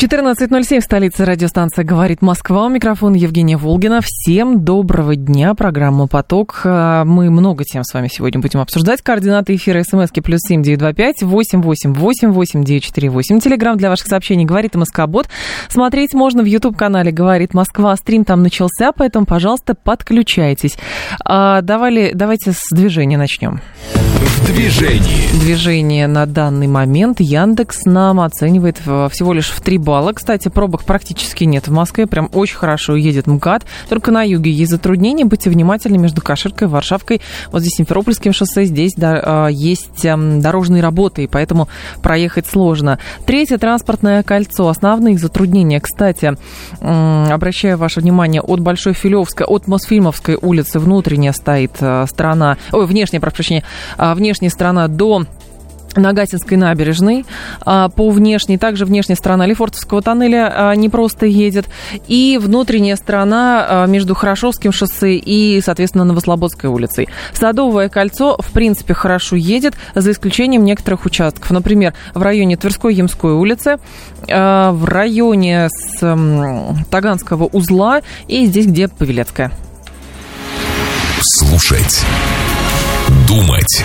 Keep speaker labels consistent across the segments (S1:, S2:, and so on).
S1: 14.07 в столице радиостанция «Говорит Москва». Микрофон Евгения Волгина. Всем доброго дня. Программа «Поток». А, мы много тем с вами сегодня будем обсуждать. Координаты эфира смски плюс семь девять два пять восемь восемь восемь восемь девять четыре восемь. Телеграмм для ваших сообщений «Говорит Москва-бот». Смотреть можно в YouTube-канале «Говорит Москва». Стрим там начался, поэтому, пожалуйста, подключайтесь. А, давали, давайте с движения начнем.
S2: В движении.
S1: Движение на данный момент Яндекс нам оценивает всего лишь в 3 балла. Кстати, пробок практически нет в Москве. Прям очень хорошо едет МКАД. Только на юге есть затруднения. Будьте внимательны между Каширкой и Варшавкой. Вот здесь Симферопольским шоссе. Здесь да, есть дорожные работы, и поэтому проехать сложно. Третье транспортное кольцо. Основные затруднения. Кстати, обращаю ваше внимание, от Большой Филевской, от Мосфильмовской улицы внутренняя стоит э, сторона, ой, внешняя, прошу прощения, а, внешняя сторона до Нагатинской набережной а, по внешней, также внешняя сторона Лефортовского тоннеля а, не просто едет, и внутренняя сторона между Хорошовским шоссе и, соответственно, Новослободской улицей. Садовое кольцо, в принципе, хорошо едет, за исключением некоторых участков. Например, в районе Тверской Ямской улицы, в районе с Таганского узла и здесь, где Павелецкая.
S2: Слушать Думать.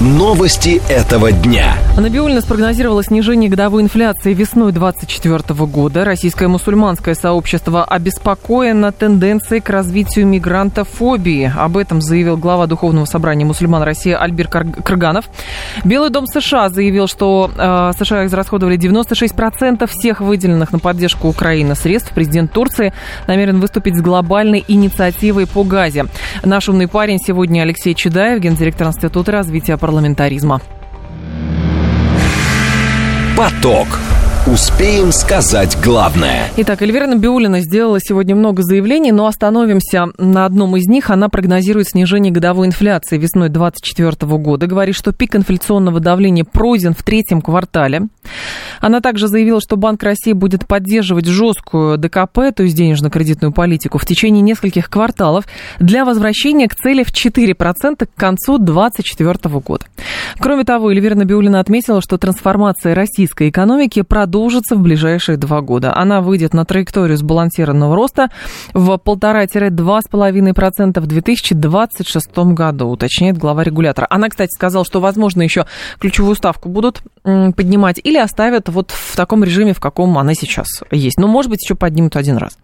S2: Новости этого дня.
S1: Набиулина спрогнозировала снижение годовой инфляции весной 2024 года. Российское мусульманское сообщество обеспокоено тенденцией к развитию мигрантофобии. Об этом заявил глава Духовного собрания мусульман России Альбер Крыганов. Белый дом США заявил, что э, США израсходовали 96% всех выделенных на поддержку Украины средств. Президент Турции намерен выступить с глобальной инициативой по газе. Наш умный парень сегодня Алексей Чедаев, гендиректор Института развития парламентаризма.
S2: Поток. Успеем сказать главное.
S1: Итак, Эльвира Набиулина сделала сегодня много заявлений, но остановимся на одном из них. Она прогнозирует снижение годовой инфляции весной 2024 года. Говорит, что пик инфляционного давления пройден в третьем квартале. Она также заявила, что Банк России будет поддерживать жесткую ДКП, то есть денежно-кредитную политику, в течение нескольких кварталов для возвращения к цели в 4% к концу 2024 года. Кроме того, Эльвира Набиулина отметила, что трансформация российской экономики продолжится продолжится в ближайшие два года. Она выйдет на траекторию сбалансированного роста в 1,5-2,5% в 2026 году, уточняет глава регулятора. Она, кстати, сказала, что, возможно, еще ключевую ставку будут поднимать или оставят вот в таком режиме, в каком она сейчас есть. Но, может быть, еще поднимут один раз.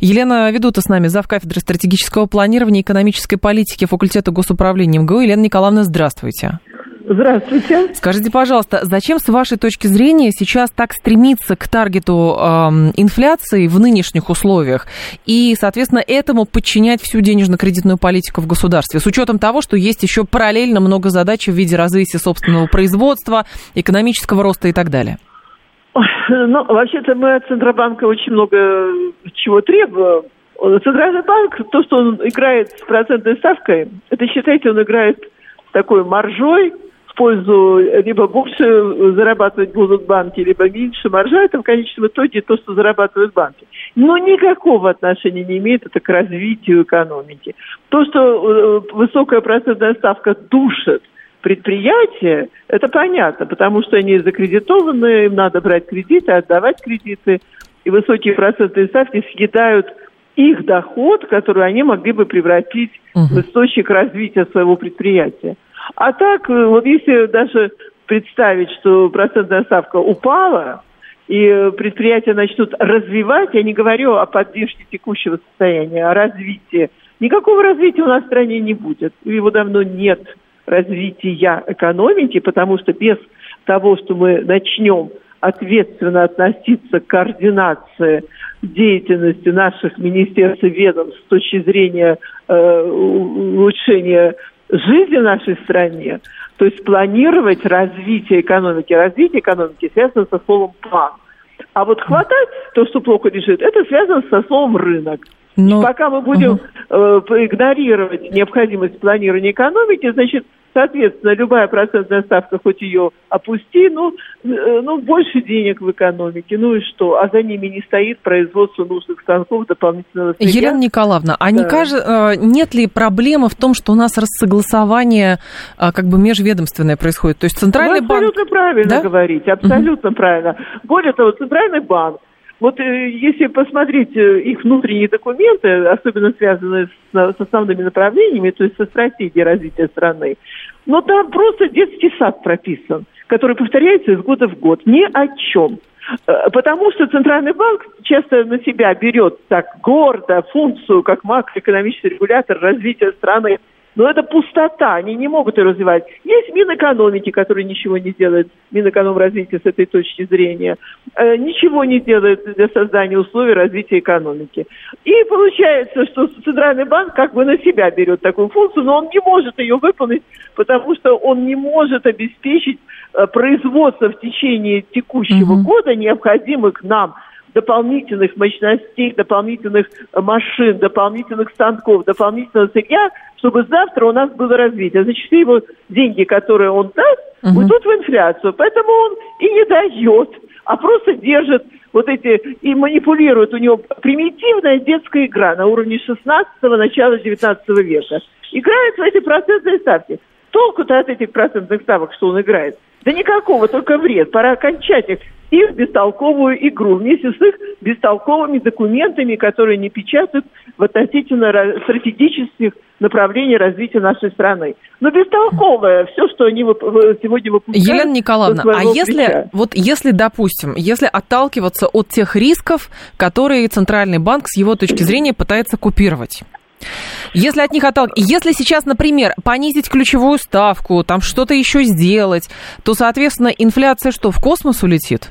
S1: Елена Ведута с нами, зав. кафедры стратегического планирования и экономической политики факультета госуправления МГУ. Елена Николаевна, здравствуйте.
S3: Здравствуйте.
S1: Скажите, пожалуйста, зачем, с вашей точки зрения, сейчас так стремиться к таргету э, инфляции в нынешних условиях и, соответственно, этому подчинять всю денежно-кредитную политику в государстве, с учетом того, что есть еще параллельно много задач в виде развития собственного производства, экономического роста и так далее?
S3: Ну, вообще-то мы от Центробанка очень много чего требуем. Центральный банк, то, что он играет с процентной ставкой, это, считайте, он играет такой маржой, в пользу либо больше зарабатывать будут банки, либо меньше маржа, это в конечном итоге то, что зарабатывают банки. Но никакого отношения не имеет это к развитию экономики. То, что э, высокая процентная ставка душит предприятия, это понятно, потому что они закредитованы, им надо брать кредиты, отдавать кредиты, и высокие процентные ставки съедают их доход, который они могли бы превратить угу. в источник развития своего предприятия. А так, э, вот если даже представить, что процентная ставка упала, и предприятия начнут развивать, я не говорю о поддержке текущего состояния, о развитии. Никакого развития у нас в стране не будет. Его давно нет развития экономики, потому что без того, что мы начнем ответственно относиться к координации деятельности наших министерств и ведомств с точки зрения э, улучшения жизни в нашей стране, то есть планировать развитие экономики. Развитие экономики связано со словом «план». А вот хватать то, что плохо лежит, это связано со словом «рынок». Но... Пока мы будем угу. э, игнорировать необходимость планирования экономики, значит, Соответственно, любая процентная ставка, хоть ее опусти, ну, э, ну, больше денег в экономике, ну и что? А за ними не стоит производство нужных станков дополнительного
S1: сырья. Елена Николаевна, а да. не каж... Э, нет ли проблемы в том, что у нас рассогласование э, как бы межведомственное происходит? То есть центральный Вы
S3: абсолютно
S1: банк...
S3: правильно да? говорите, абсолютно угу. правильно. Более того, центральный банк вот э, если посмотреть э, их внутренние документы, особенно связанные с, с основными направлениями, то есть со стратегией развития страны, но там просто детский сад прописан, который повторяется из года в год. Ни о чем. Э, потому что Центральный банк часто на себя берет так гордо функцию, как макроэкономический регулятор развития страны но это пустота, они не могут ее развивать. Есть Минэкономики, который ничего не делает, Минэкономразвития с этой точки зрения, э, ничего не делает для создания условий развития экономики. И получается, что Центральный банк как бы на себя берет такую функцию, но он не может ее выполнить, потому что он не может обеспечить э, производство в течение текущего mm-hmm. года необходимых нам дополнительных мощностей, дополнительных машин, дополнительных станков, дополнительного сырья, чтобы завтра у нас было развитие. Значит, все его деньги, которые он даст, угу. уйдут в инфляцию. Поэтому он и не дает, а просто держит вот эти и манипулирует. У него примитивная детская игра на уровне 16-го, начала 19 века. Играет в эти процентные ставки. Толку-то от этих процентных ставок, что он играет? Да никакого, только вред. Пора кончать их их бестолковую игру вместе с их бестолковыми документами, которые не печатают в относительно стратегических направлений развития нашей страны. Но бестолковое все, что они сегодня выпускают.
S1: Елена Николаевна, а если, вот если, допустим, если отталкиваться от тех рисков, которые Центральный банк с его точки зрения пытается купировать, если от них отталкиваться, если сейчас, например, понизить ключевую ставку, там что-то еще сделать, то, соответственно, инфляция что, в космос улетит?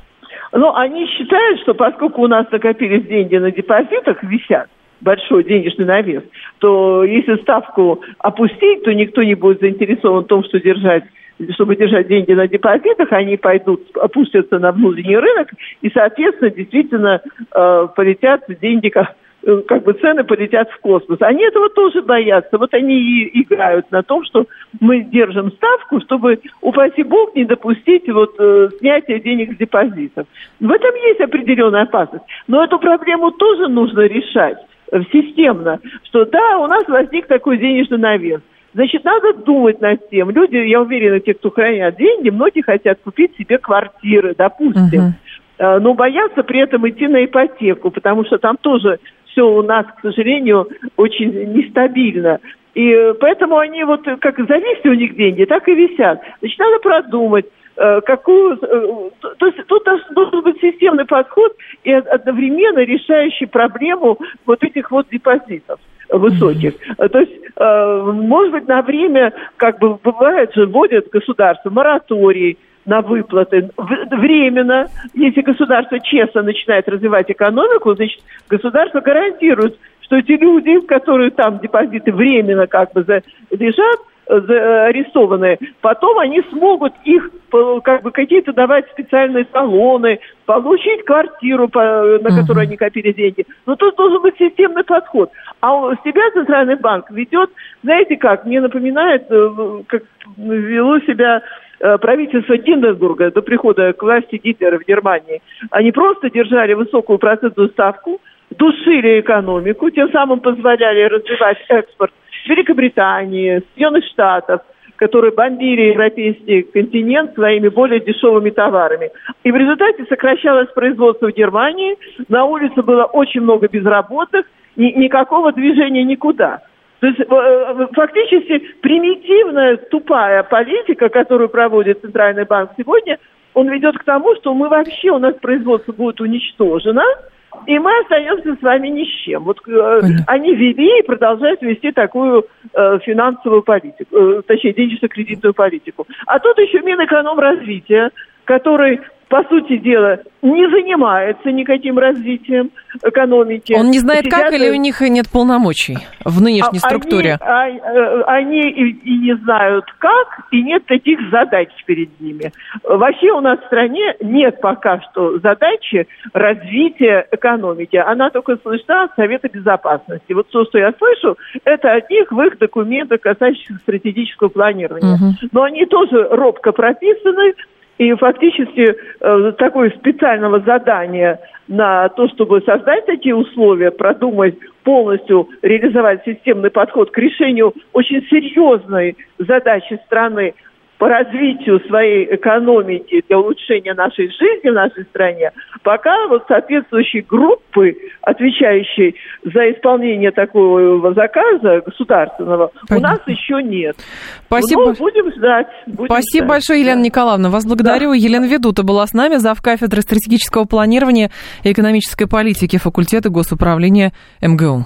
S3: Ну, они считают, что поскольку у нас накопились деньги на депозитах, висят, большой денежный навес, то если ставку опустить, то никто не будет заинтересован в том, что держать чтобы держать деньги на депозитах, они пойдут, опустятся на внутренний рынок, и, соответственно, действительно э, полетят деньги как, Э, как бы цены полетят в космос. Они этого тоже боятся. Вот они и играют на том, что мы держим ставку, чтобы, упаси бог, не допустить вот э, снятия денег с депозитов. В этом есть определенная опасность. Но эту проблему тоже нужно решать э, системно, что да, у нас возник такой денежный навес. Значит, надо думать над тем. Люди, я уверена, те, кто хранят деньги, многие хотят купить себе квартиры, допустим. Uh-huh. Но боятся при этом идти на ипотеку, потому что там тоже все у нас, к сожалению, очень нестабильно. И э, поэтому они вот э, как зависли у них деньги, так и висят. Значит, надо продумать, э, какую... То есть тут должен быть системный подход и одновременно решающий проблему вот этих вот депозитов высоких. То есть, может быть, на время, как бы бывает же, вводят государство мораторий, на выплаты временно. Если государство честно начинает развивать экономику, значит, государство гарантирует, что эти люди, которые там депозиты временно как бы лежат, арестованные, потом они смогут их как бы какие-то давать специальные талоны, получить квартиру, на которую они копили деньги. Но тут должен быть системный подход. А у себя Центральный банк ведет, знаете как, мне напоминает, э, как вело себя Э, правительство Гинденбурга до прихода к власти Гитлера в Германии, они просто держали высокую процентную ставку, душили экономику, тем самым позволяли развивать экспорт Великобритании, Соединенных Штатов, которые бомбили европейский континент своими более дешевыми товарами. И в результате сокращалось производство в Германии, на улице было очень много безработных, ни, никакого движения никуда. То есть э, фактически примитивная, тупая политика, которую проводит Центральный банк сегодня, он ведет к тому, что мы вообще, у нас производство будет уничтожено, и мы остаемся с вами ни с чем. Вот э, они вели и продолжают вести такую э, финансовую политику, э, точнее, денежно-кредитную политику. А тут еще Минэкономразвития, который по сути дела, не занимается никаким развитием экономики.
S1: Он не знает, Сидят... как, или у них нет полномочий в нынешней а, структуре?
S3: Они, а, они и, и не знают, как, и нет таких задач перед ними. Вообще у нас в стране нет пока что задачи развития экономики. Она только слышна от Совета Безопасности. Вот то, что я слышу, это от них в их документах, касающихся стратегического планирования. Угу. Но они тоже робко прописаны, и фактически э, такое специального задания на то, чтобы создать такие условия, продумать полностью, реализовать системный подход к решению очень серьезной задачи страны по развитию своей экономики, для улучшения нашей жизни в нашей стране, пока вот соответствующие группы, отвечающие за исполнение такого заказа государственного, Понятно. у нас еще нет.
S1: Спасибо. Ну, будем ждать. Будем Спасибо ждать. большое, Елена да. Николаевна. Вас благодарю. Да. Елена Ведута была с нами, зав. кафедры стратегического планирования и экономической политики факультета госуправления МГУ.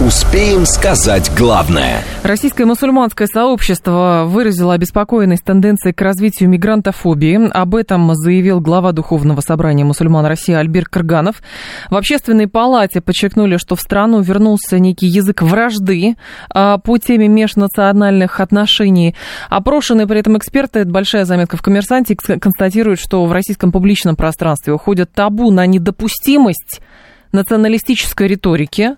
S2: Успеем сказать главное.
S1: Российское мусульманское сообщество выразило обеспокоенность тенденцией к развитию мигрантофобии. Об этом заявил глава Духовного собрания мусульман России Альбер Карганов. В общественной палате подчеркнули, что в страну вернулся некий язык вражды а, по теме межнациональных отношений. Опрошенные при этом эксперты, это большая заметка в «Коммерсанте», констатируют, что в российском публичном пространстве уходят табу на недопустимость националистической риторики,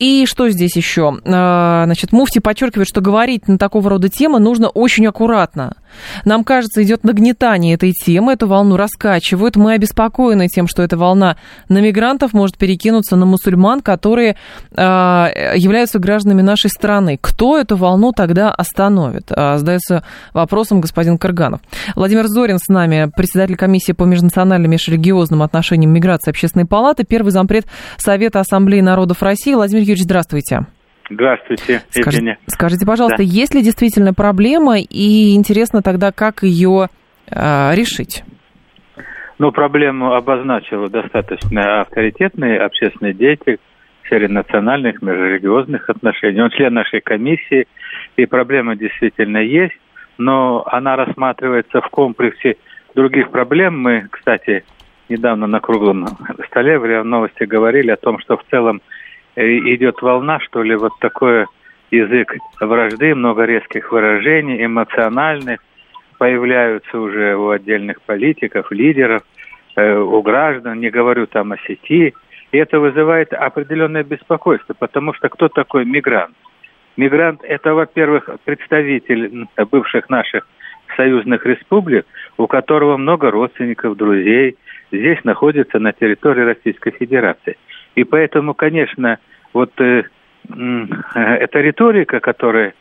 S1: и что здесь еще? А, значит, Муфти подчеркивает, что говорить на такого рода темы нужно очень аккуратно. Нам кажется, идет нагнетание этой темы, эту волну раскачивают. Мы обеспокоены тем, что эта волна на мигрантов может перекинуться на мусульман, которые э, являются гражданами нашей страны. Кто эту волну тогда остановит? Э, задается вопросом господин Карганов. Владимир Зорин с нами, председатель комиссии по межнациональным и межрелигиозным отношениям миграции Общественной палаты, первый зампред Совета Ассамблеи народов России. Владимир Юрьевич, здравствуйте.
S4: Здравствуйте,
S1: Скажите, скажите пожалуйста, да. есть ли действительно проблема, и интересно тогда, как ее э, решить?
S4: Ну, проблему обозначил достаточно авторитетный общественный деятель в сфере национальных, межрелигиозных отношений. Он член нашей комиссии, и проблема действительно есть, но она рассматривается в комплексе других проблем. Мы, кстати, недавно на круглом столе в новости говорили о том, что в целом идет волна, что ли, вот такой язык вражды, много резких выражений, эмоциональных, появляются уже у отдельных политиков, лидеров, э, у граждан, не говорю там о сети. И это вызывает определенное беспокойство, потому что кто такой мигрант? Мигрант – это, во-первых, представитель бывших наших союзных республик, у которого много родственников, друзей, здесь находится на территории Российской Федерации – и поэтому, конечно, вот э, э, эта риторика, которая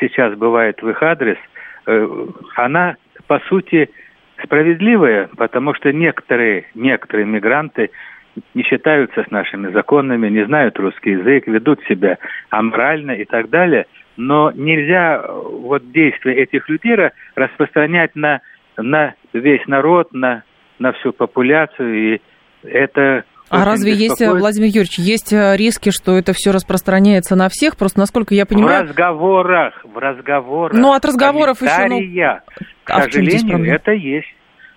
S4: сейчас бывает в их адрес, э, она, по сути, справедливая, потому что некоторые, некоторые мигранты не считаются с нашими законами, не знают русский язык, ведут себя аморально и так далее. Но нельзя вот действия этих людей распространять на, на весь народ, на, на всю популяцию. И это
S1: а разве есть, э, Владимир Юрьевич, есть э, риски, что это все распространяется на всех? Просто, насколько я понимаю...
S4: В разговорах, в разговорах.
S1: Ну, от разговоров еще... Ну...
S4: К а сожалению, это есть.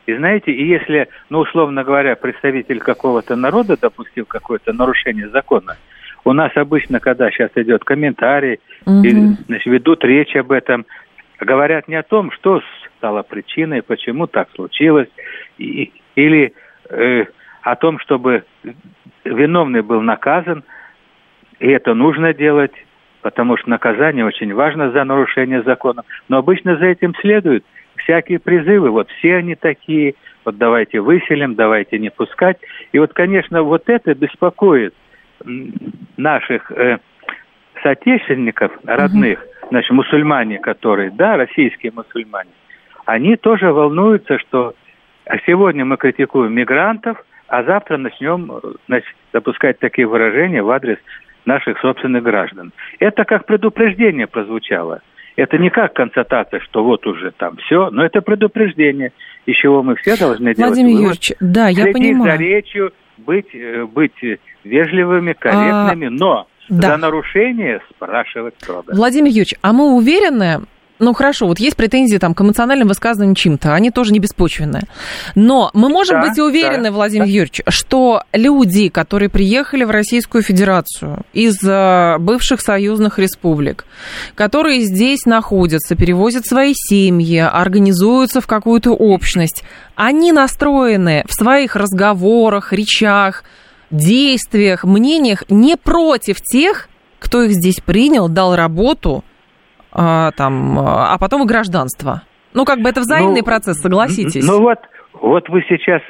S4: И знаете, и если, ну, условно говоря, представитель какого-то народа допустил какое-то нарушение закона, у нас обычно, когда сейчас идет комментарий, угу. и, значит, ведут речь об этом, говорят не о том, что стало причиной, почему так случилось, и, или э, о том, чтобы виновный был наказан, и это нужно делать, потому что наказание очень важно за нарушение закона. Но обычно за этим следуют всякие призывы. Вот все они такие, вот давайте выселим, давайте не пускать. И вот, конечно, вот это беспокоит наших э, соотечественников, родных, угу. значит, мусульмане, которые, да, российские мусульмане, они тоже волнуются, что сегодня мы критикуем мигрантов, а завтра начнем значит, допускать такие выражения в адрес наших собственных граждан. Это как предупреждение прозвучало. Это не как констатация, что вот уже там все, но это предупреждение, из чего мы все должны
S1: делать. Владимир Юрьевич, да, я понимаю.
S4: за речью, быть, э, быть вежливыми, корректными, а, но да. за нарушение спрашивать строго.
S1: Владимир Юрьевич, а мы уверены, ну хорошо, вот есть претензии там, к эмоциональным высказываниям чем-то, они тоже не беспочвенные. Но мы можем да, быть уверены, да, Владимир да. Юрьевич, что люди, которые приехали в Российскую Федерацию из э, бывших союзных республик, которые здесь находятся, перевозят свои семьи, организуются в какую-то общность, они настроены в своих разговорах, речах, действиях, мнениях не против тех, кто их здесь принял, дал работу, а, там, а потом и гражданство. Ну, как бы это взаимный ну, процесс, согласитесь.
S4: Ну вот, вот вы сейчас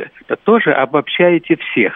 S4: тоже обобщаете всех.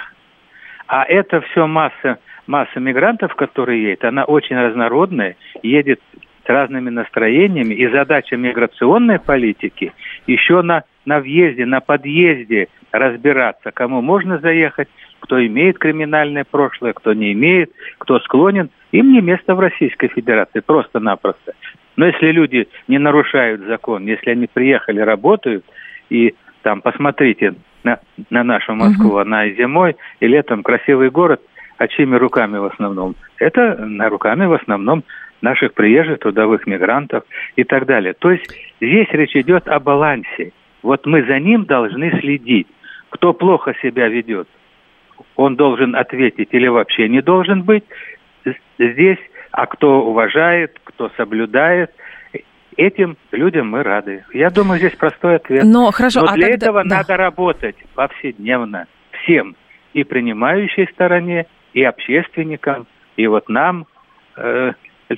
S4: А это все масса, масса мигрантов, которые едет, она очень разнородная, едет с разными настроениями, и задача миграционной политики еще на, на въезде, на подъезде разбираться, кому можно заехать, кто имеет криминальное прошлое, кто не имеет, кто склонен. Им не место в Российской Федерации, просто-напросто. Но если люди не нарушают закон, если они приехали, работают, и там, посмотрите на, на нашу Москву, угу. она и зимой, и летом красивый город, а чьими руками в основном? Это на руками в основном наших приезжих трудовых мигрантов и так далее. То есть здесь речь идет о балансе. Вот мы за ним должны следить. Кто плохо себя ведет, он должен ответить или вообще не должен быть здесь, а кто уважает, кто соблюдает, этим людям мы рады. Я думаю, здесь простой ответ.
S1: Но хорошо,
S4: Но
S1: а
S4: для
S1: тогда...
S4: этого да. надо работать повседневно всем, и принимающей стороне, и общественникам, и вот нам, э,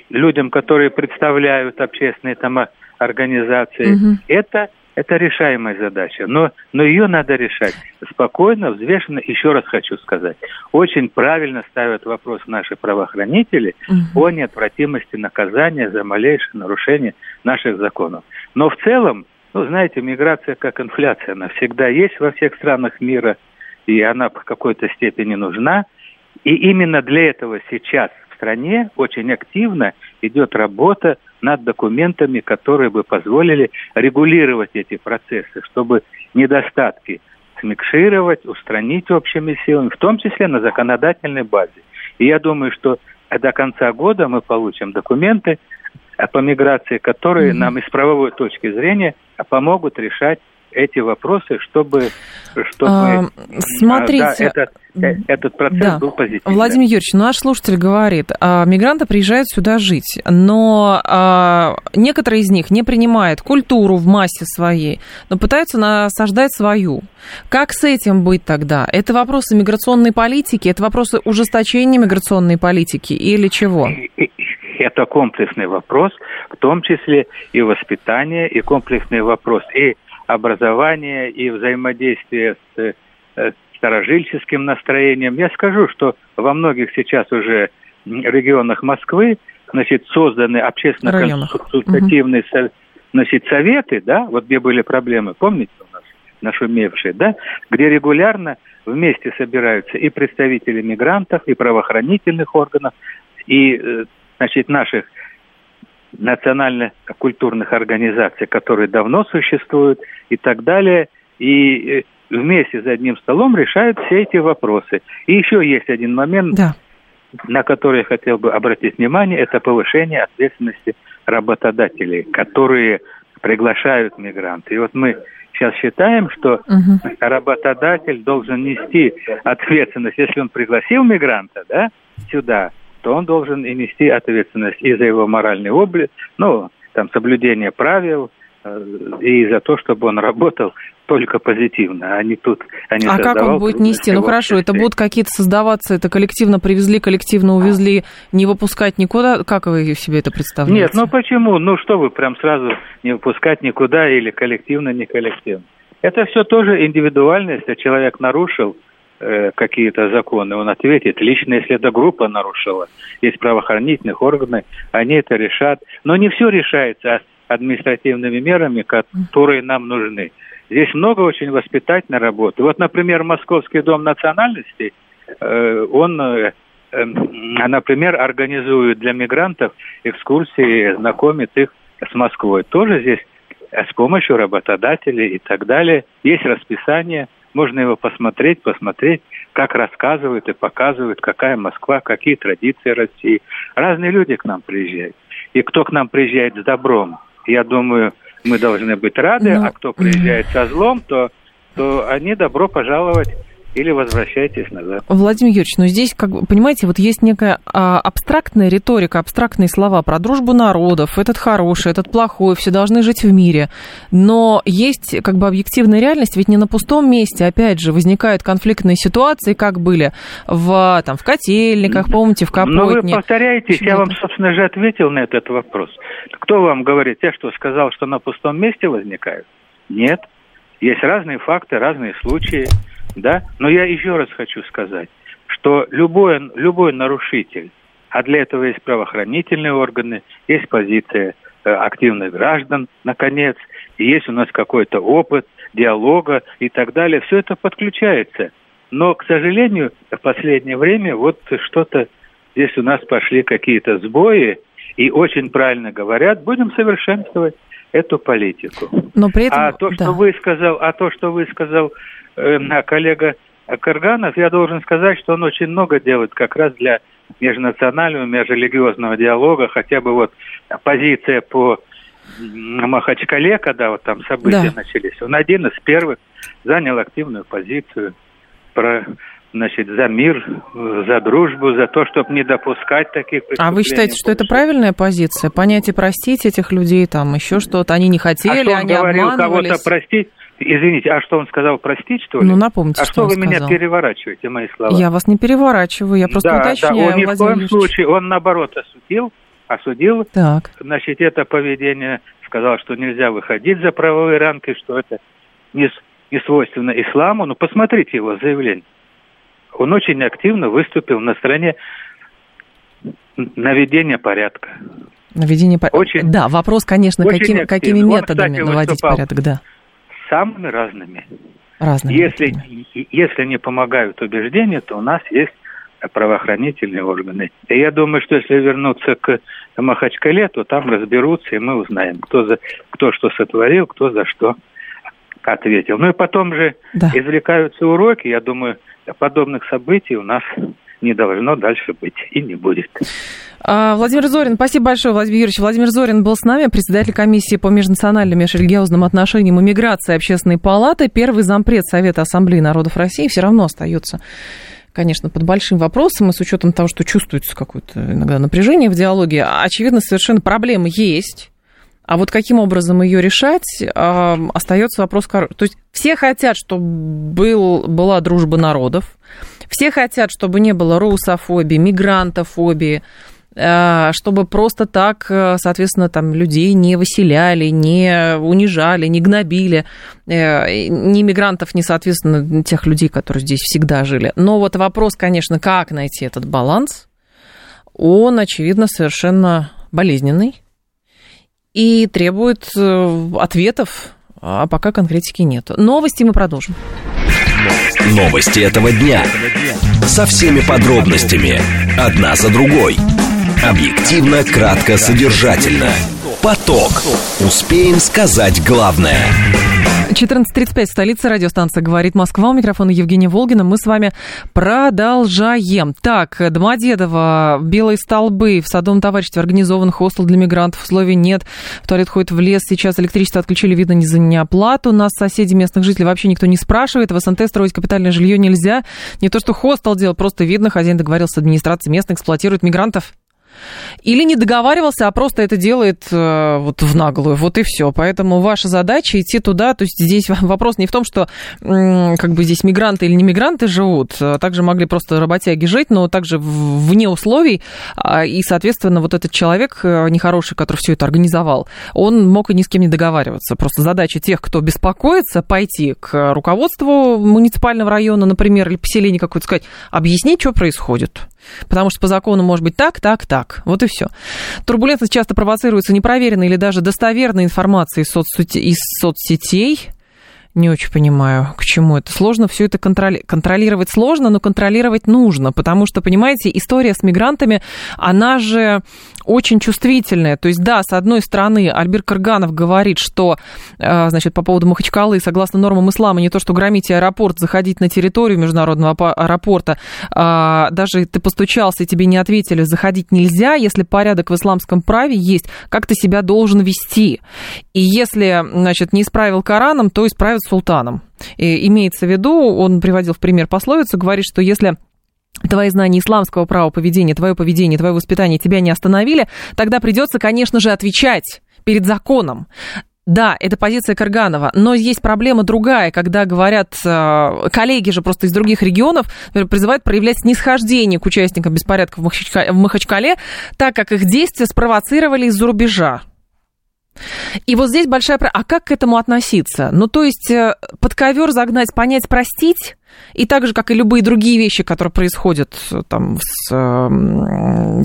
S4: людям, которые представляют общественные там организации. Угу. Это это решаемая задача, но, но ее надо решать спокойно, взвешенно. Еще раз хочу сказать, очень правильно ставят вопрос наши правоохранители угу. о неотвратимости наказания за малейшее нарушение наших законов. Но в целом, ну, знаете, миграция как инфляция, она всегда есть во всех странах мира, и она в какой-то степени нужна. И именно для этого сейчас в стране очень активно идет работа над документами, которые бы позволили регулировать эти процессы, чтобы недостатки смикшировать, устранить общими силами, в том числе на законодательной базе. И я думаю, что до конца года мы получим документы по миграции, которые mm-hmm. нам из правовой точки зрения помогут решать эти вопросы, чтобы, чтобы а,
S1: смотрите, да,
S4: этот, э, этот процесс да. был позитивным.
S1: Владимир Юрьевич, наш слушатель говорит, а, мигранты приезжают сюда жить, но а, некоторые из них не принимают культуру в массе своей, но пытаются насаждать свою. Как с этим быть тогда? Это вопросы миграционной политики, это вопросы ужесточения миграционной политики или чего?
S4: Это комплексный вопрос, в том числе и воспитание, и комплексный вопрос и образования и взаимодействия с э, старожильческим настроением. Я скажу, что во многих сейчас уже регионах Москвы значит, созданы общественно-консультативные угу. значит, советы, да, вот где были проблемы, помните у нас нашумевшие, да, где регулярно вместе собираются и представители мигрантов, и правоохранительных органов, и, э, значит, наших национально-культурных организаций, которые давно существуют и так далее. И э, вместе за одним столом решают все эти вопросы. И еще есть один момент, да. на который я хотел бы обратить внимание, это повышение ответственности работодателей, которые приглашают мигрантов. И вот мы сейчас считаем, что угу. работодатель должен нести ответственность, если он пригласил мигранта да, сюда, то он должен и нести ответственность и за его моральный облик, ну, там, соблюдение правил, э, и за то, чтобы он работал только позитивно, а не тут... А, не
S1: а как он будет нести? Ну хорошо, это будут какие-то создаваться, это коллективно привезли, коллективно увезли, не выпускать никуда. Как вы себе это представляете?
S4: Нет, ну почему? Ну что вы прям сразу не выпускать никуда или коллективно, не коллективно? Это все тоже индивидуально, если человек нарушил, Э, какие-то законы, он ответит. Лично, если эта группа нарушила, есть правоохранительных органы, они это решат. Но не все решается административными мерами, которые нам нужны. Здесь много очень воспитательной работы. Вот, например, Московский дом национальностей, э, он, э, например, организует для мигрантов экскурсии, знакомит их с Москвой, тоже здесь с помощью работодателей и так далее. Есть расписание, можно его посмотреть, посмотреть, как рассказывают и показывают, какая Москва, какие традиции России. Разные люди к нам приезжают. И кто к нам приезжает с добром, я думаю, мы должны быть рады, Но... а кто приезжает со злом, то, то они добро пожаловать или возвращайтесь назад.
S1: Владимир Юрьевич, ну здесь, как понимаете, вот есть некая а, абстрактная риторика, абстрактные слова про дружбу народов, этот хороший, этот плохой, все должны жить в мире. Но есть как бы объективная реальность, ведь не на пустом месте, опять же, возникают конфликтные ситуации, как были в, там, в котельниках, помните, в Капотне. Ну,
S4: вы повторяетесь, я вам, собственно же, ответил на этот вопрос. Кто вам говорит? Я что, сказал, что на пустом месте возникают? Нет. Есть разные факты, разные случаи да? Но я еще раз хочу сказать, что любой, любой нарушитель, а для этого есть правоохранительные органы, есть позиция э, активных граждан, наконец, и есть у нас какой-то опыт диалога и так далее, все это подключается. Но, к сожалению, в последнее время вот что-то здесь у нас пошли какие-то сбои, и очень правильно говорят, будем совершенствовать эту политику.
S1: Но при этом,
S4: а то,
S1: да.
S4: что вы сказал, а то, что вы сказал э, коллега Карганов, я должен сказать, что он очень много делает как раз для межнационального, межрелигиозного диалога, хотя бы вот позиция по Махачкале, когда вот там события да. начались, он один из первых занял активную позицию про значит, за мир, за дружбу, за то, чтобы не допускать таких
S1: преступлений. А вы считаете, что это правильная позиция? Понять и простить этих людей, там еще что-то, они не хотели, а что он они говорил кого-то
S4: простить? Извините, а что он сказал, простить, что ли?
S1: Ну, напомните,
S4: а
S1: что, что
S4: вы
S1: сказал.
S4: меня переворачиваете, мои слова?
S1: Я вас не переворачиваю, я просто
S4: да,
S1: уточняю,
S4: да, он ни в коем случае, он наоборот осудил, осудил,
S1: так.
S4: значит, это поведение, сказал, что нельзя выходить за правовые рамки, что это не, не свойственно исламу. Ну, посмотрите его заявление. Он очень активно выступил на стороне наведения порядка.
S1: Наведение порядка. Очень, да, вопрос, конечно, каким, какими методами он, кстати, наводить порядок, да
S4: самыми разными.
S1: Разными.
S4: Если, если не помогают убеждения, то у нас есть правоохранительные органы. И я думаю, что если вернуться к Махачкале, то там разберутся, и мы узнаем, кто, за, кто что сотворил, кто за что ответил. Ну и потом же да. извлекаются уроки. Я думаю, подобных событий у нас не должно дальше быть и не будет.
S1: А, Владимир Зорин, спасибо большое, Владимир Юрьевич. Владимир Зорин был с нами, председатель комиссии по межнациональным и межрелигиозным отношениям и миграции Общественной палаты, первый зампред Совета Ассамблеи народов России, все равно остается конечно, под большим вопросом, и с учетом того, что чувствуется какое-то иногда напряжение в диалоге, очевидно, совершенно проблема есть. А вот каким образом ее решать, э, остается вопрос. То есть все хотят, чтобы был, была дружба народов, все хотят, чтобы не было русофобии, мигрантофобии, э, чтобы просто так, э, соответственно, там людей не выселяли, не унижали, не гнобили, э, ни мигрантов, ни, соответственно, тех людей, которые здесь всегда жили. Но вот вопрос, конечно, как найти этот баланс, он, очевидно, совершенно болезненный и требует ответов, а пока конкретики нет. Новости мы продолжим.
S2: Новости этого дня. Со всеми подробностями. Одна за другой. Объективно, кратко, содержательно. Поток. Успеем сказать главное.
S1: 14.35, столица радиостанция «Говорит Москва». У микрофона Евгения Волгина. Мы с вами продолжаем. Так, Домодедово, Белые столбы, в Садовом товариществе организован хостел для мигрантов. Условий нет. В туалет ходит в лес. Сейчас электричество отключили, видно, не за неоплату. Нас соседи местных жителей вообще никто не спрашивает. В СНТ строить капитальное жилье нельзя. Не то, что хостел делал, просто видно, хозяин договорился с администрацией местной, эксплуатирует мигрантов. Или не договаривался, а просто это делает э, вот в наглую, вот и все. Поэтому ваша задача идти туда, то есть здесь вопрос не в том, что как бы здесь мигранты или не мигранты живут, а также могли просто работяги жить, но также вне условий, э, и, соответственно, вот этот человек э, нехороший, который все это организовал, он мог и ни с кем не договариваться. Просто задача тех, кто беспокоится, пойти к руководству муниципального района, например, или поселения какое-то, сказать, объяснить, что происходит. Потому что по закону может быть так, так, так. Вот и все. Турбулентность часто провоцируется непроверенной или даже достоверной информацией из, соцсетей, Не очень понимаю, к чему это. Сложно все это контроли... контролировать сложно, но контролировать нужно, потому что, понимаете, история с мигрантами, она же очень чувствительная. То есть, да, с одной стороны, Альбер Карганов говорит, что, э, значит, по поводу Махачкалы, согласно нормам ислама, не то, что громить аэропорт, заходить на территорию международного аэропорта, а, даже ты постучался и тебе не ответили, заходить нельзя, если порядок в исламском праве есть, как ты себя должен вести. И если, значит, не исправил Кораном, то исправит султаном. И имеется в виду, он приводил в пример пословицу, говорит, что если твои знания исламского права поведения, твое поведение, твое воспитание тебя не остановили, тогда придется, конечно же, отвечать перед законом. Да, это позиция Карганова, но есть проблема другая, когда говорят, э, коллеги же просто из других регионов призывают проявлять снисхождение к участникам беспорядков в Махачкале, так как их действия спровоцировали из-за рубежа. И вот здесь большая... А как к этому относиться? Ну, то есть э, под ковер загнать, понять, простить, и так же, как и любые другие вещи, которые происходят э, там с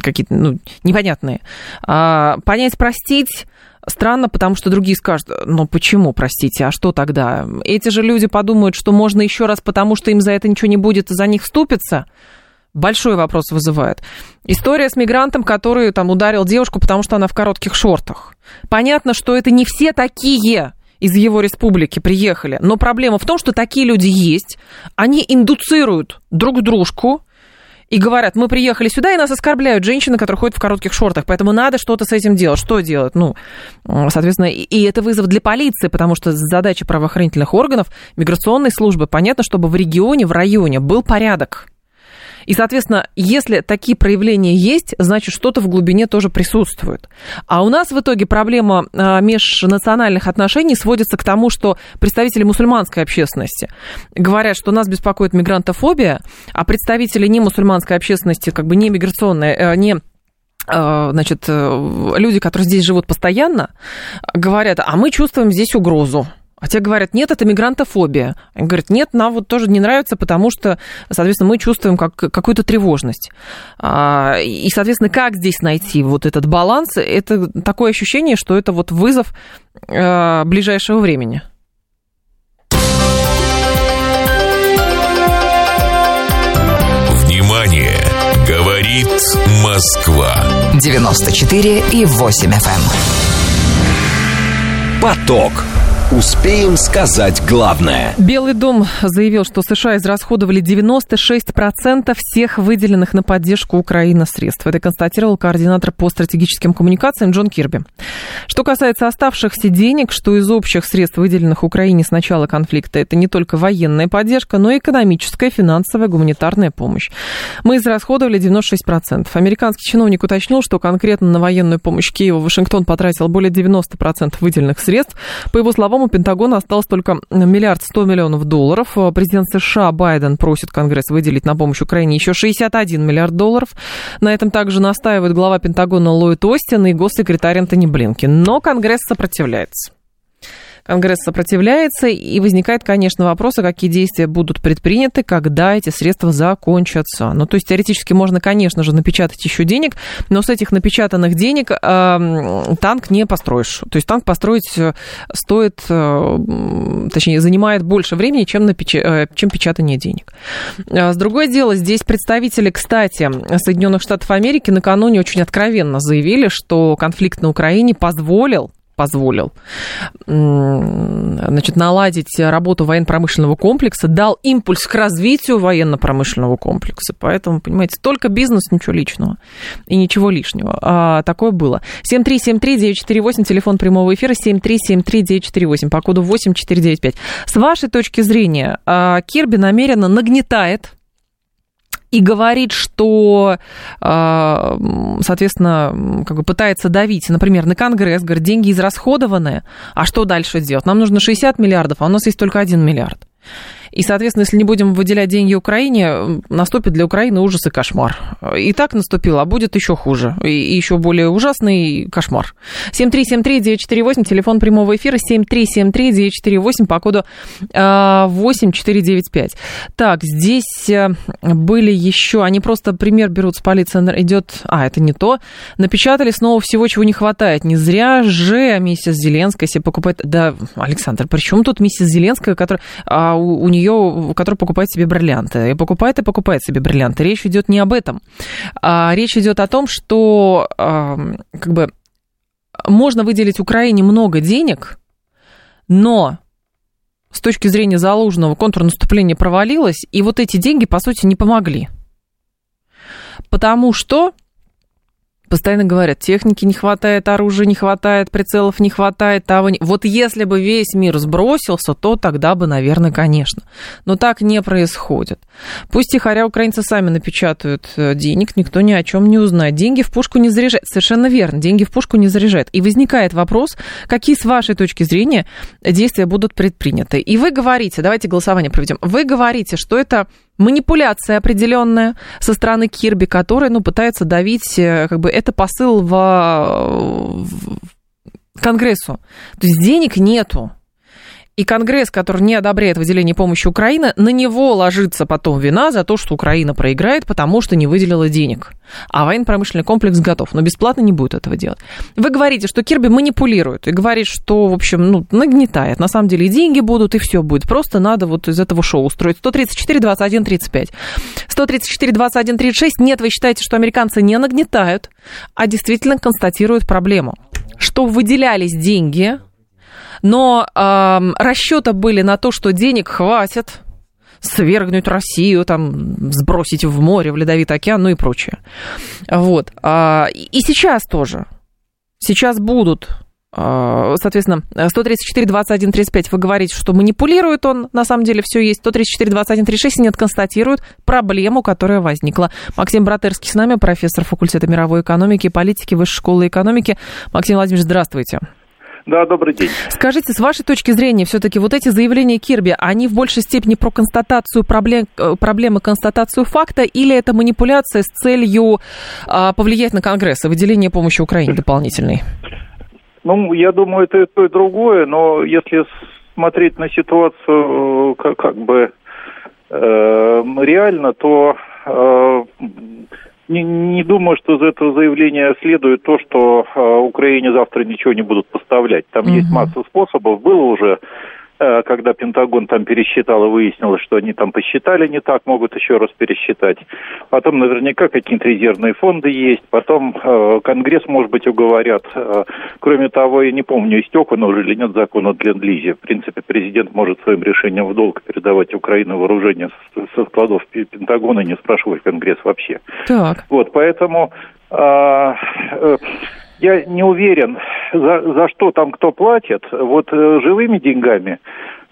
S1: какие-то, ну, непонятные. А, понять, простить, Странно, потому что другие скажут, ну почему, простите, а что тогда? Эти же люди подумают, что можно еще раз, потому что им за это ничего не будет, и за них вступиться большой вопрос вызывает. История с мигрантом, который там ударил девушку, потому что она в коротких шортах. Понятно, что это не все такие из его республики приехали, но проблема в том, что такие люди есть, они индуцируют друг дружку, и говорят, мы приехали сюда, и нас оскорбляют женщины, которые ходят в коротких шортах, поэтому надо что-то с этим делать. Что делать? Ну, соответственно, и это вызов для полиции, потому что задача правоохранительных органов, миграционной службы, понятно, чтобы в регионе, в районе был порядок. И, соответственно, если такие проявления есть, значит, что-то в глубине тоже присутствует. А у нас в итоге проблема а, межнациональных отношений сводится к тому, что представители мусульманской общественности говорят, что нас беспокоит мигрантофобия, а представители не мусульманской общественности, как бы не миграционные, э, не э, значит, э, люди, которые здесь живут постоянно, говорят, а мы чувствуем здесь угрозу. А те говорят, нет, это мигрантофобия. Они говорят, нет, нам вот тоже не нравится, потому что, соответственно, мы чувствуем как, какую-то тревожность. А, и, соответственно, как здесь найти вот этот баланс? Это такое ощущение, что это вот вызов э, ближайшего времени.
S2: Внимание! Говорит Москва. 94 и 8 FM. Эм. Поток. Успеем сказать главное.
S1: Белый дом заявил, что США израсходовали 96% всех выделенных на поддержку Украины средств. Это констатировал координатор по стратегическим коммуникациям Джон Кирби. Что касается оставшихся денег, что из общих средств, выделенных Украине с начала конфликта, это не только военная поддержка, но и экономическая, финансовая, гуманитарная помощь. Мы израсходовали 96%. Американский чиновник уточнил, что конкретно на военную помощь Киеву Вашингтон потратил более 90% выделенных средств. По его словам, у Пентагона осталось только миллиард сто миллионов долларов. Президент США Байден просит Конгресс выделить на помощь Украине еще 61 миллиард долларов. На этом также настаивает глава Пентагона Ллойд Остин и госсекретарь Антони Блинкин. Но Конгресс сопротивляется. Конгресс сопротивляется, и возникает, конечно, вопрос, а какие действия будут предприняты, когда эти средства закончатся. Ну, то есть теоретически можно, конечно же, напечатать еще денег, но с этих напечатанных денег э, танк не построишь. То есть танк построить э, стоит, э, точнее, занимает больше времени, чем, напеч... э, чем печатание денег. А с другое дело, здесь представители, кстати, Соединенных Штатов Америки накануне очень откровенно заявили, что конфликт на Украине позволил позволил значит, наладить работу военно-промышленного комплекса, дал импульс к развитию военно-промышленного комплекса. Поэтому, понимаете, только бизнес, ничего личного и ничего лишнего. А, такое было. 7373948, телефон прямого эфира, 7373948, по коду 8495. С вашей точки зрения, а, Кирби намеренно нагнетает и говорит, что, а, соответственно, как бы пытается давить, например, на Конгресс, говорит, деньги израсходованы, а что дальше делать? Нам нужно 60 миллиардов, а у нас есть только 1 миллиард. И, соответственно, если не будем выделять деньги Украине, наступит для Украины ужас и кошмар. И так наступил, а будет еще хуже. И еще более ужасный кошмар. 7373948, телефон прямого эфира 7373948 по коду 8495. А, так, здесь э, были еще, они просто пример берут с полиции, идет, а, это не то, напечатали снова всего, чего не хватает. Не зря же миссис Зеленская себе покупает, да, Александр, при чем тут миссис Зеленская, которая, а, у, у нее, которая покупает себе бриллианты, и покупает и покупает себе бриллианты. Речь идет не об этом. А, речь идет о том, что как бы можно выделить Украине много денег, но с точки зрения Залужного контрнаступление провалилось, и вот эти деньги, по сути, не помогли. Потому что Постоянно говорят, техники не хватает, оружия не хватает, прицелов не хватает, того не... Вот если бы весь мир сбросился, то тогда бы, наверное, конечно. Но так не происходит. Пусть тихоря украинцы сами напечатают э, денег, никто ни о чем не узнает. Деньги в пушку не заряжают. Совершенно верно, деньги в пушку не заряжают. И возникает вопрос, какие с вашей точки зрения действия будут предприняты. И вы говорите, давайте голосование проведем, вы говорите, что это манипуляция определенная со стороны Кирби, которая, ну, пытается давить, э, как бы, это посыл в, в Конгрессу. То есть денег нету. И Конгресс, который не одобряет выделение помощи Украины, на него ложится потом вина за то, что Украина проиграет, потому что не выделила денег. А военно-промышленный комплекс готов, но бесплатно не будет этого делать. Вы говорите, что Кирби манипулирует и говорит, что, в общем, ну, нагнетает. На самом деле и деньги будут, и все будет. Просто надо вот из этого шоу устроить. 134, 21, 35. 134, 21, 36. Нет, вы считаете, что американцы не нагнетают, а действительно констатируют проблему. Что выделялись деньги но э, расчеты были на то, что денег хватит свергнуть Россию, там, сбросить в море, в ледовитый океан, ну и прочее. Вот. А, и сейчас тоже. Сейчас будут а, Соответственно, 134, 21, 35 вы говорите, что манипулирует он, на самом деле все есть. 134, 21, 36 нет, констатируют проблему, которая возникла. Максим Братерский с нами, профессор факультета мировой экономики и политики Высшей школы экономики. Максим Владимирович, здравствуйте.
S5: Да, добрый день.
S1: Скажите, с вашей точки зрения, все-таки вот эти заявления Кирби, они в большей степени про констатацию проблем, э, проблемы, констатацию факта, или это манипуляция с целью а, повлиять на Конгресс и выделение помощи Украине дополнительной?
S5: Ну, я думаю, это и то, и другое, но если смотреть на ситуацию как, как бы э, реально, то э, не, не думаю, что из этого заявления следует то, что э, Украине завтра ничего не будут поставлять. Там угу. есть масса способов. Было уже когда Пентагон там пересчитал и выяснилось, что они там посчитали не так, могут еще раз пересчитать. Потом наверняка какие-то резервные фонды есть. Потом э, Конгресс, может быть, уговорят. Э, кроме того, я не помню, истек он уже или нет закон о Ленд-Лизе. В принципе, президент может своим решением в долг передавать Украине вооружение со складов Пентагона, не спрашивая Конгресс вообще. Так. Вот, поэтому... Э, э, я не уверен, за, за что там кто платит. Вот э, живыми деньгами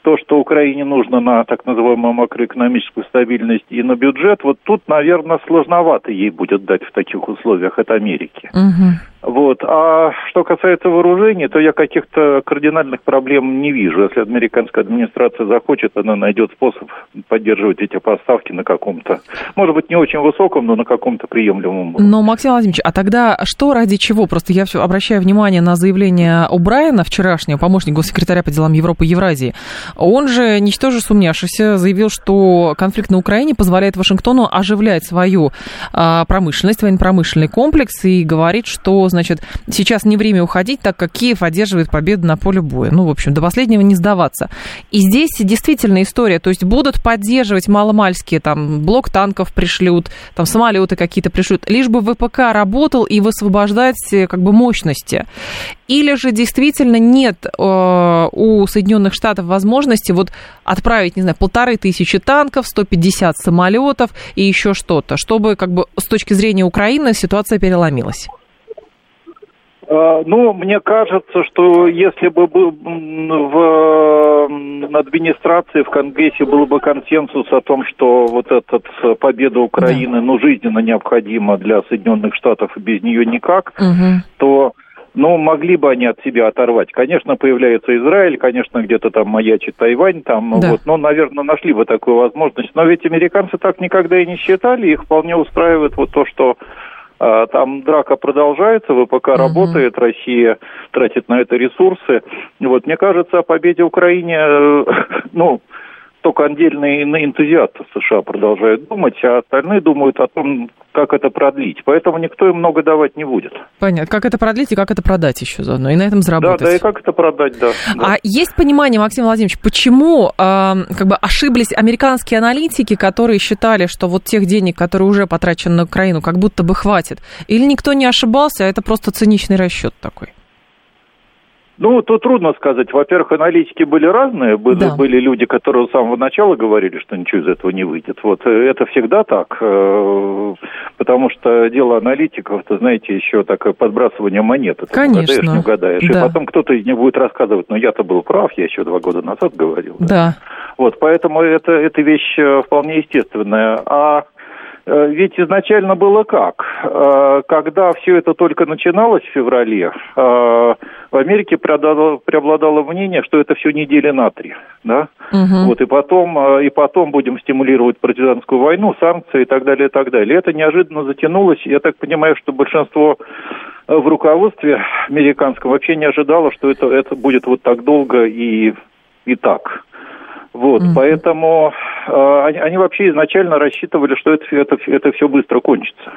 S5: то, что Украине нужно на так называемую макроэкономическую стабильность и на бюджет, вот тут, наверное, сложновато ей будет дать в таких условиях от Америки. Угу. Вот. А что касается вооружений, то я каких-то кардинальных проблем не вижу. Если американская администрация захочет, она найдет способ поддерживать эти поставки на каком-то, может быть, не очень высоком, но на каком-то приемлемом.
S1: Но, Максим Владимирович, а тогда что ради чего? Просто я все обращаю внимание на заявление О'Брайена вчерашнего, помощника госсекретаря по делам Европы и Евразии. Он же, ничтоже сумняшися, заявил, что конфликт на Украине позволяет Вашингтону оживлять свою а, промышленность, военно-промышленный комплекс и говорит, что значит, сейчас не время уходить, так как Киев одерживает победу на поле боя. Ну, в общем, до последнего не сдаваться. И здесь действительно история, то есть будут поддерживать маломальские, там, блок танков пришлют, там, самолеты какие-то пришлют, лишь бы ВПК работал и высвобождать, э, как бы, мощности. Или же действительно нет э, у Соединенных Штатов возможности вот отправить, не знаю, полторы тысячи танков, 150 самолетов и еще что-то, чтобы как бы с точки зрения Украины ситуация переломилась?
S5: А, ну, мне кажется, что если бы был в администрации, в Конгрессе был бы консенсус о том, что вот эта победа Украины, ну, жизненно необходима для Соединенных Штатов, и без нее никак, угу. то но могли бы они от себя оторвать. Конечно, появляется Израиль, конечно, где-то там маячит Тайвань, там, да. вот, но, наверное, нашли бы такую возможность. Но ведь американцы так никогда и не считали, их вполне устраивает вот то, что там драка продолжается, ВПК угу. работает, Россия тратит на это ресурсы. Вот, мне кажется, о победе Украине, э, ну, только отдельные энтузиасты США продолжают думать, а остальные думают о том, как это продлить. Поэтому никто им много давать не будет.
S1: Понятно. Как это продлить и как это продать еще заодно, и на этом заработать.
S5: Да, да, и как это продать, да.
S1: да. А есть понимание, Максим Владимирович, почему э, как бы ошиблись американские аналитики, которые считали, что вот тех денег, которые уже потрачены на Украину, как будто бы хватит? Или никто не ошибался, а это просто циничный расчет такой?
S5: Ну, тут трудно сказать. Во-первых, аналитики были разные. Были, да. были люди, которые с самого начала говорили, что ничего из этого не выйдет. Вот э, это всегда так. Э, потому что дело аналитиков, это, знаете, еще такое подбрасывание монет. Это
S1: Конечно.
S5: угадаешь, не угадаешь. Да. И потом кто-то из них будет рассказывать, ну, я-то был прав, я еще два года назад говорил.
S1: Да. да.
S5: Вот, поэтому это, это вещь э, вполне естественная. А ведь изначально было как? Э, когда все это только начиналось в феврале, э, в Америке преобладало мнение, что это все недели на три. Да? Угу. Вот, и, потом, и потом будем стимулировать партизанскую войну, санкции и так далее, и так далее. Это неожиданно затянулось. Я так понимаю, что большинство в руководстве американском вообще не ожидало, что это, это будет вот так долго и, и так. Вот, mm-hmm. поэтому э, они, они вообще изначально рассчитывали, что это, это, это все быстро кончится.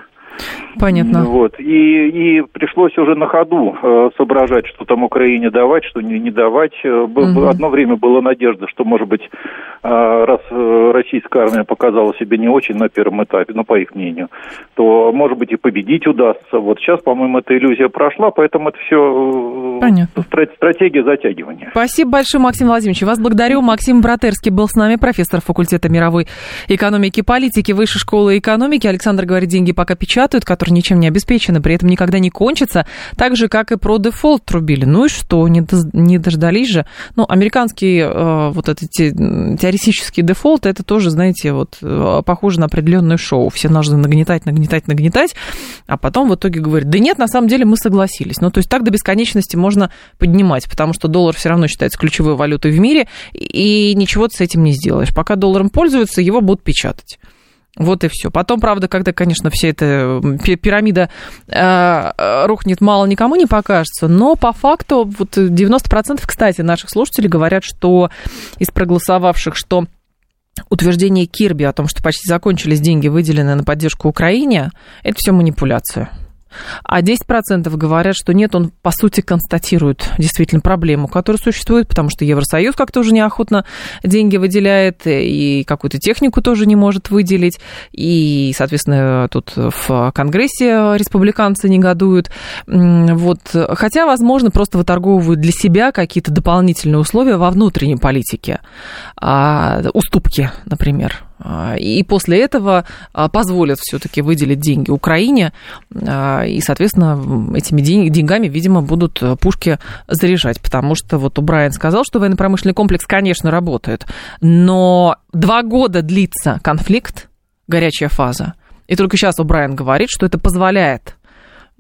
S1: Понятно.
S5: Вот. И, и пришлось уже на ходу э, соображать, что там Украине давать, что не, не давать. Угу. Одно время была надежда, что, может быть, э, раз э, российская армия показала себя не очень на первом этапе, ну, по их мнению, то, может быть, и победить удастся. Вот сейчас, по-моему, эта иллюзия прошла, поэтому это все э, Понятно. стратегия затягивания.
S1: Спасибо большое, Максим Владимирович. Вас благодарю. Максим Братерский был с нами, профессор факультета мировой экономики и политики Высшей школы экономики. Александр говорит, деньги пока печатают которые ничем не обеспечены, при этом никогда не кончатся, так же, как и про дефолт трубили. Ну и что, не, дождались же. Ну, американский э, вот этот те, теоретический дефолт, это тоже, знаете, вот э, похоже на определенное шоу. Все нужно нагнетать, нагнетать, нагнетать, а потом в итоге говорят, да нет, на самом деле мы согласились. Ну, то есть так до бесконечности можно поднимать, потому что доллар все равно считается ключевой валютой в мире, и ничего ты с этим не сделаешь. Пока долларом пользуются, его будут печатать. Вот и все. Потом, правда, когда, конечно, вся эта пирамида э, рухнет, мало никому не покажется. Но по факту вот 90%, кстати, наших слушателей говорят, что из проголосовавших, что утверждение Кирби о том, что почти закончились деньги, выделенные на поддержку Украине, это все манипуляция. А 10% говорят, что нет, он, по сути, констатирует действительно проблему, которая существует, потому что Евросоюз как-то уже неохотно деньги выделяет, и какую-то технику тоже не может выделить, и, соответственно, тут в Конгрессе республиканцы негодуют. Вот. Хотя, возможно, просто выторговывают для себя какие-то дополнительные условия во внутренней политике, а, уступки, например. А, и после этого а, позволят все-таки выделить деньги Украине, а, и, соответственно, этими деньгами, видимо, будут пушки заряжать, потому что вот у Брайан сказал, что военно-промышленный комплекс, конечно, работает, но два года длится конфликт, горячая фаза, и только сейчас у Брайан говорит, что это позволяет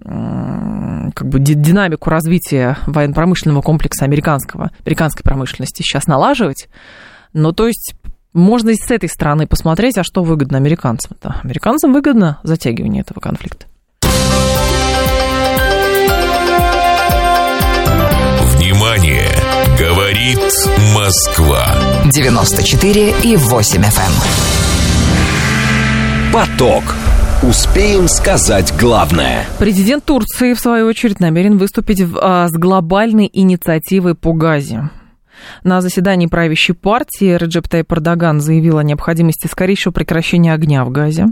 S1: как бы динамику развития военно-промышленного комплекса американского, американской промышленности сейчас налаживать. Ну, то есть можно и с этой стороны посмотреть, а что выгодно американцам. Да, американцам выгодно затягивание этого конфликта.
S2: Внимание! Говорит Москва.
S6: 94 и 8 FM. Эм.
S2: Поток. Успеем сказать главное.
S1: Президент Турции, в свою очередь, намерен выступить а, с глобальной инициативой по газе. На заседании правящей партии Реджеп Тайп Эрдоган заявил о необходимости скорейшего прекращения огня в Газе.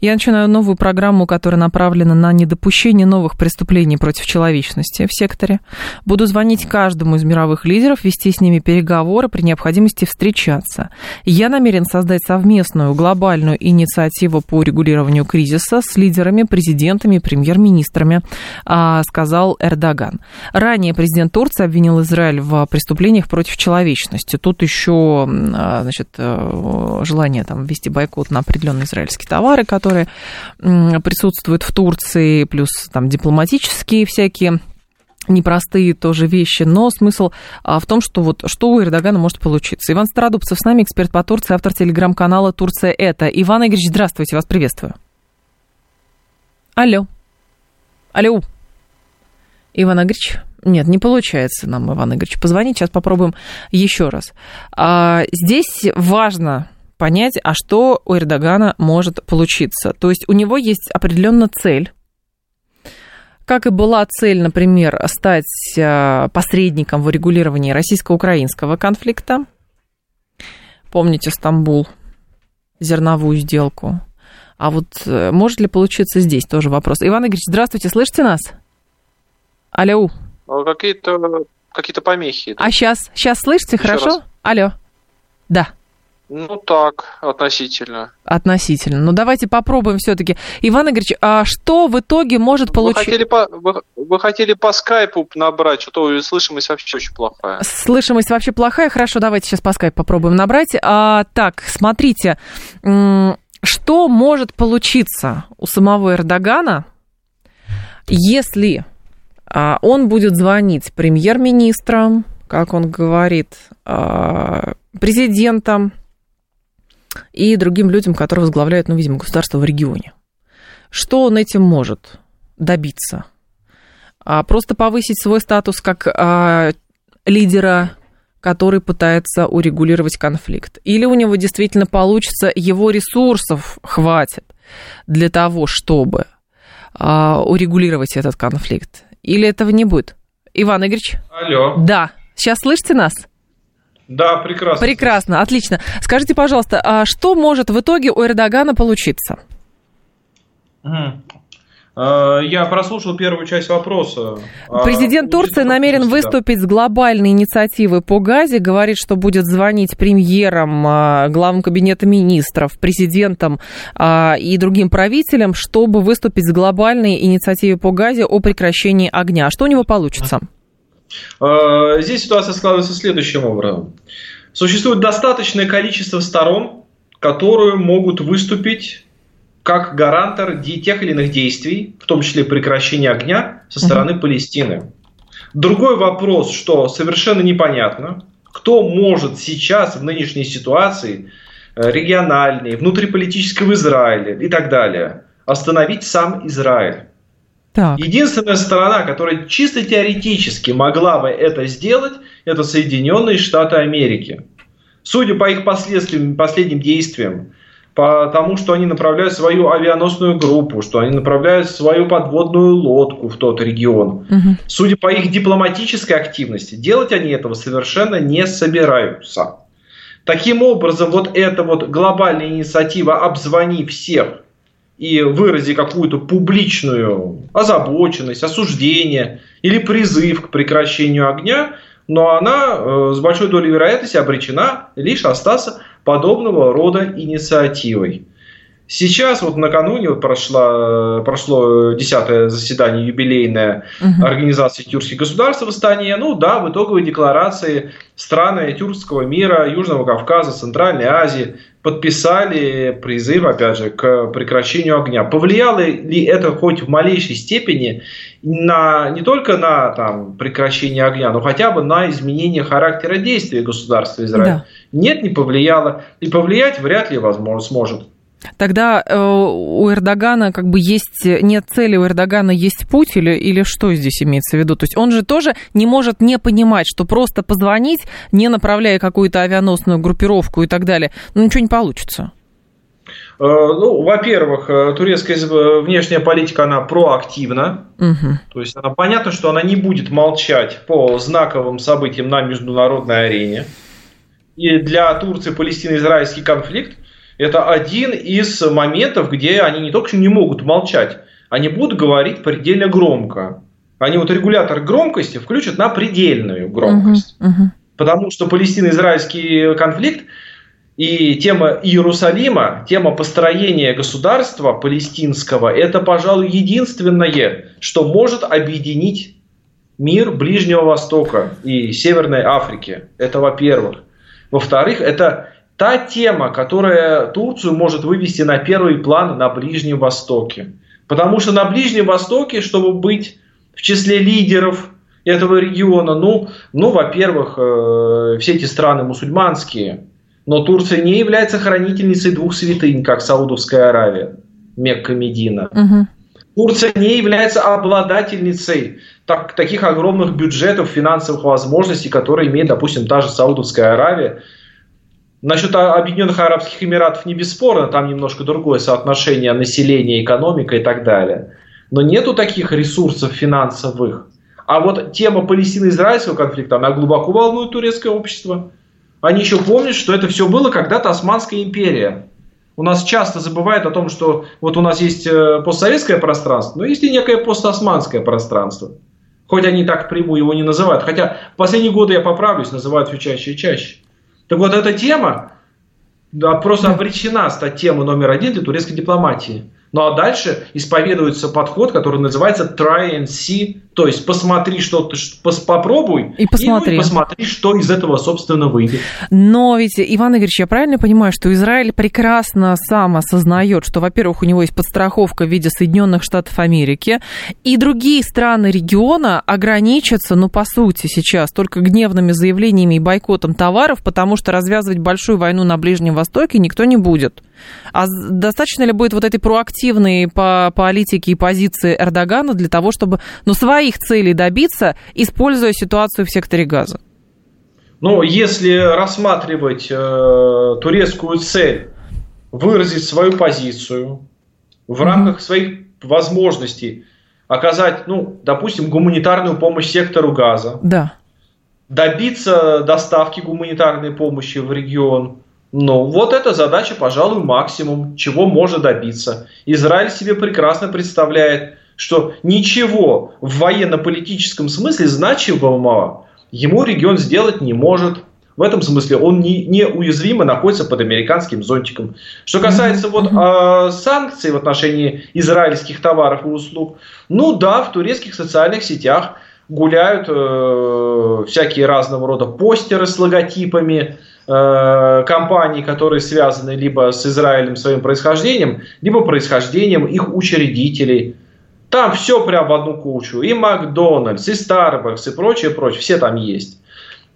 S1: Я начинаю новую программу, которая направлена на недопущение новых преступлений против человечности в секторе. Буду звонить каждому из мировых лидеров, вести с ними переговоры, при необходимости встречаться. Я намерен создать совместную глобальную инициативу по регулированию кризиса с лидерами, президентами, премьер-министрами, а, сказал Эрдоган. Ранее президент Турции обвинил Израиль в преступлениях против человечности. Тут еще а, значит, э, желание там, ввести бойкот на определенный израильский товары, которые присутствуют в Турции, плюс там дипломатические всякие непростые тоже вещи, но смысл а, в том, что вот что у Эрдогана может получиться. Иван Стародубцев с нами, эксперт по Турции, автор телеграм-канала «Турция это». Иван Игоревич, здравствуйте, вас приветствую. Алло. Алло. Иван Игоревич? Нет, не получается нам, Иван Игоревич, позвонить. Сейчас попробуем еще раз. А, здесь важно понять, а что у Эрдогана может получиться. То есть у него есть определенная цель, как и была цель, например, стать а, посредником в урегулировании российско-украинского конфликта. Помните Стамбул, зерновую сделку. А вот э, может ли получиться здесь тоже вопрос. Иван Игоревич, здравствуйте, слышите нас? Алло.
S7: Ну, какие-то какие помехи.
S1: А сейчас, сейчас слышите, Еще хорошо? Раз. Алло. Да.
S7: Ну так, относительно.
S1: Относительно. Ну давайте попробуем все-таки. Иван Игоревич, а что в итоге может получить? Вы
S7: хотели по, вы, вы хотели по скайпу набрать, что-то слышимость вообще очень плохая.
S1: Слышимость вообще плохая. Хорошо, давайте сейчас по скайпу попробуем набрать. А, так, смотрите, что может получиться у самого Эрдогана, если а, он будет звонить премьер-министрам, как он говорит, а, президентам, и другим людям, которые возглавляют, ну, видимо, государство в регионе. Что он этим может добиться? А просто повысить свой статус как а, лидера, который пытается урегулировать конфликт? Или у него действительно получится, его ресурсов хватит для того, чтобы а, урегулировать этот конфликт? Или этого не будет? Иван Игоревич?
S7: Алло.
S1: Да. Сейчас слышите нас?
S7: Да, прекрасно.
S1: Прекрасно, отлично. Скажите, пожалуйста, а что может в итоге у Эрдогана получиться?
S7: Я прослушал первую часть вопроса.
S1: А Президент Турции намерен выступить с глобальной инициативой по Газе, говорит, что будет звонить премьерам, а, главам кабинета министров, президентам а, и другим правителям, чтобы выступить с глобальной инициативой по Газе о прекращении огня. Что у него получится?
S7: Э, здесь ситуация складывается следующим образом. Существует достаточное количество сторон, которые могут выступить как гарантор тех или иных действий, в том числе прекращения огня со стороны. Палестины. Другой вопрос, что совершенно непонятно, кто может сейчас в нынешней ситуации э, региональной, внутриполитической в Израиле и так далее остановить сам Израиль. Так. Единственная сторона, которая чисто теоретически могла бы это сделать, это Соединенные Штаты Америки. Судя по их последствиям, последним действиям, потому что они направляют свою авианосную группу, что они направляют свою подводную лодку в тот регион. Угу. Судя по их дипломатической активности, делать они этого совершенно не собираются. Таким образом, вот эта вот глобальная инициатива «Обзвони всех», и вырази какую-то публичную озабоченность, осуждение или призыв к прекращению огня, но она э, с большой долей вероятности обречена лишь остаться подобного рода инициативой. Сейчас, вот накануне вот прошло, прошло десятое заседание юбилейное угу. Организации тюркских государств в Астане. Ну да, в итоговой декларации страны тюркского мира, Южного Кавказа, Центральной Азии подписали призыв, опять же, к прекращению огня. Повлияло ли это хоть в малейшей степени на, не только на там, прекращение огня, но хотя бы на изменение характера действия государства Израиль? Да. Нет, не повлияло. И повлиять вряд ли возможно сможет.
S1: Тогда э, у Эрдогана как бы есть, нет цели, у Эрдогана есть путь или, или что здесь имеется в виду? То есть он же тоже не может не понимать, что просто позвонить, не направляя какую-то авианосную группировку и так далее, ну ничего не получится.
S7: Э, ну, во-первых, э, турецкая внешняя политика, она проактивна. Угу. То есть она понятно, что она не будет молчать по знаковым событиям на международной арене. И для Турции палестино-израильский конфликт это один из моментов, где они не только не могут молчать, они будут говорить предельно громко. Они вот регулятор громкости включат на предельную громкость. Uh-huh, uh-huh. Потому что палестино-израильский конфликт и тема Иерусалима, тема построения государства палестинского, это, пожалуй, единственное, что может объединить мир Ближнего Востока и Северной Африки. Это во-первых. Во-вторых, это та тема, которая Турцию может вывести на первый план на Ближнем Востоке. Потому что на Ближнем Востоке, чтобы быть в числе лидеров этого региона. Ну, ну во-первых, э, все эти страны мусульманские, но Турция не является хранительницей двух святынь, как Саудовская Аравия, Мекка, Медина. Угу. Турция не является обладательницей так, таких огромных бюджетов, финансовых возможностей, которые имеет, допустим, та же Саудовская Аравия. Насчет Объединенных Арабских Эмиратов не бесспорно, там немножко другое соотношение населения, экономика и так далее. Но нету таких ресурсов финансовых. А вот тема Палестино-Израильского конфликта, она глубоко волнует турецкое общество. Они еще помнят, что это все было когда-то Османская империя. У нас часто забывают о том, что вот у нас есть э, постсоветское пространство, но есть и некое постосманское пространство. Хоть они так прямую его не называют. Хотя в последние годы я поправлюсь, называют все чаще и чаще. Так вот, эта тема да, просто обречена стать темой номер один для турецкой дипломатии. Ну а дальше исповедуется подход, который называется try and see, то есть посмотри, что ты попробуй
S1: и посмотри.
S7: и посмотри, что из этого собственно выйдет.
S1: Но ведь Иван Игоревич, я правильно понимаю, что Израиль прекрасно сам осознает, что, во-первых, у него есть подстраховка в виде Соединенных Штатов Америки, и другие страны региона ограничатся, ну по сути сейчас только гневными заявлениями и бойкотом товаров, потому что развязывать большую войну на Ближнем Востоке никто не будет. А достаточно ли будет вот этой проактивной по политике и позиции Эрдогана для того, чтобы ну, своих целей добиться, используя ситуацию в секторе газа?
S7: Ну, если рассматривать э, турецкую цель, выразить свою позицию в рамках своих возможностей, оказать, ну, допустим, гуманитарную помощь сектору газа,
S1: да.
S7: добиться доставки гуманитарной помощи в регион, ну, вот эта задача, пожалуй, максимум, чего можно добиться. Израиль себе прекрасно представляет, что ничего в военно-политическом смысле значимого ему регион сделать не может. В этом смысле он не, неуязвимо находится под американским зонтиком. Что касается вот э, санкций в отношении израильских товаров и услуг, ну да, в турецких социальных сетях гуляют э, всякие разного рода постеры с логотипами, Э, компаний, которые связаны либо с Израилем своим происхождением, либо происхождением их учредителей. Там все прям в одну кучу. И Макдональдс, и Starbucks, и прочее, прочее. Все там есть.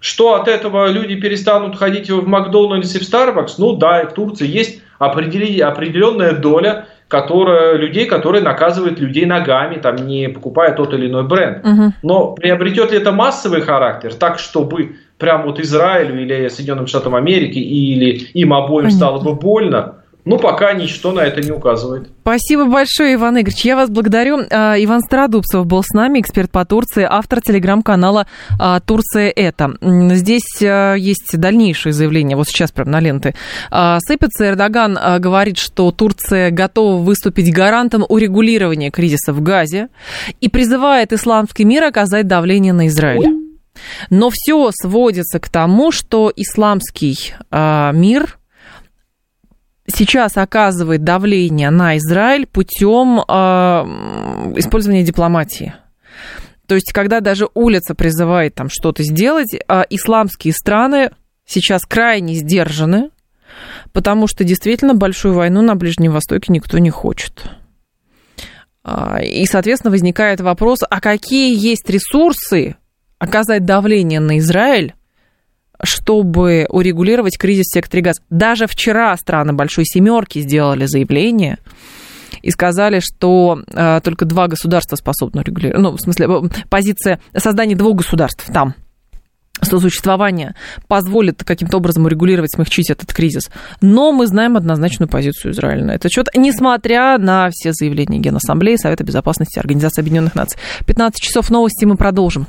S7: Что от этого люди перестанут ходить в Макдональдс и в Starbucks? Ну да, в Турции есть определенная доля которая, людей, которые наказывают людей ногами, там, не покупая тот или иной бренд. Угу. Но приобретет ли это массовый характер, так чтобы прям вот Израилю или Соединенным Штатам Америки или им обоим Понятно. стало бы больно, ну, пока ничто на это не указывает.
S1: Спасибо большое, Иван Игоревич. Я вас благодарю. А, Иван Стародубцев был с нами, эксперт по Турции, автор телеграм-канала а, «Турция это». Здесь а, есть дальнейшие заявления, вот сейчас прям на ленты. Сыпется, Эрдоган говорит, что Турция готова выступить гарантом урегулирования кризиса в Газе и призывает исламский мир оказать давление на Израиль. Но все сводится к тому, что исламский мир сейчас оказывает давление на Израиль путем э, использования дипломатии. То есть, когда даже улица призывает там что-то сделать, э, исламские страны сейчас крайне сдержаны, потому что действительно большую войну на Ближнем Востоке никто не хочет. И, соответственно, возникает вопрос, а какие есть ресурсы оказать давление на Израиль, чтобы урегулировать кризис в секторе газа. Даже вчера страны Большой Семерки сделали заявление и сказали, что э, только два государства способны регулировать. Ну, в смысле, э, позиция создания двух государств там существование позволит каким-то образом урегулировать, смягчить этот кризис. Но мы знаем однозначную позицию Израиля на этот счет, несмотря на все заявления Генассамблеи, Совета Безопасности Организации Объединенных Наций. 15 часов новости мы продолжим.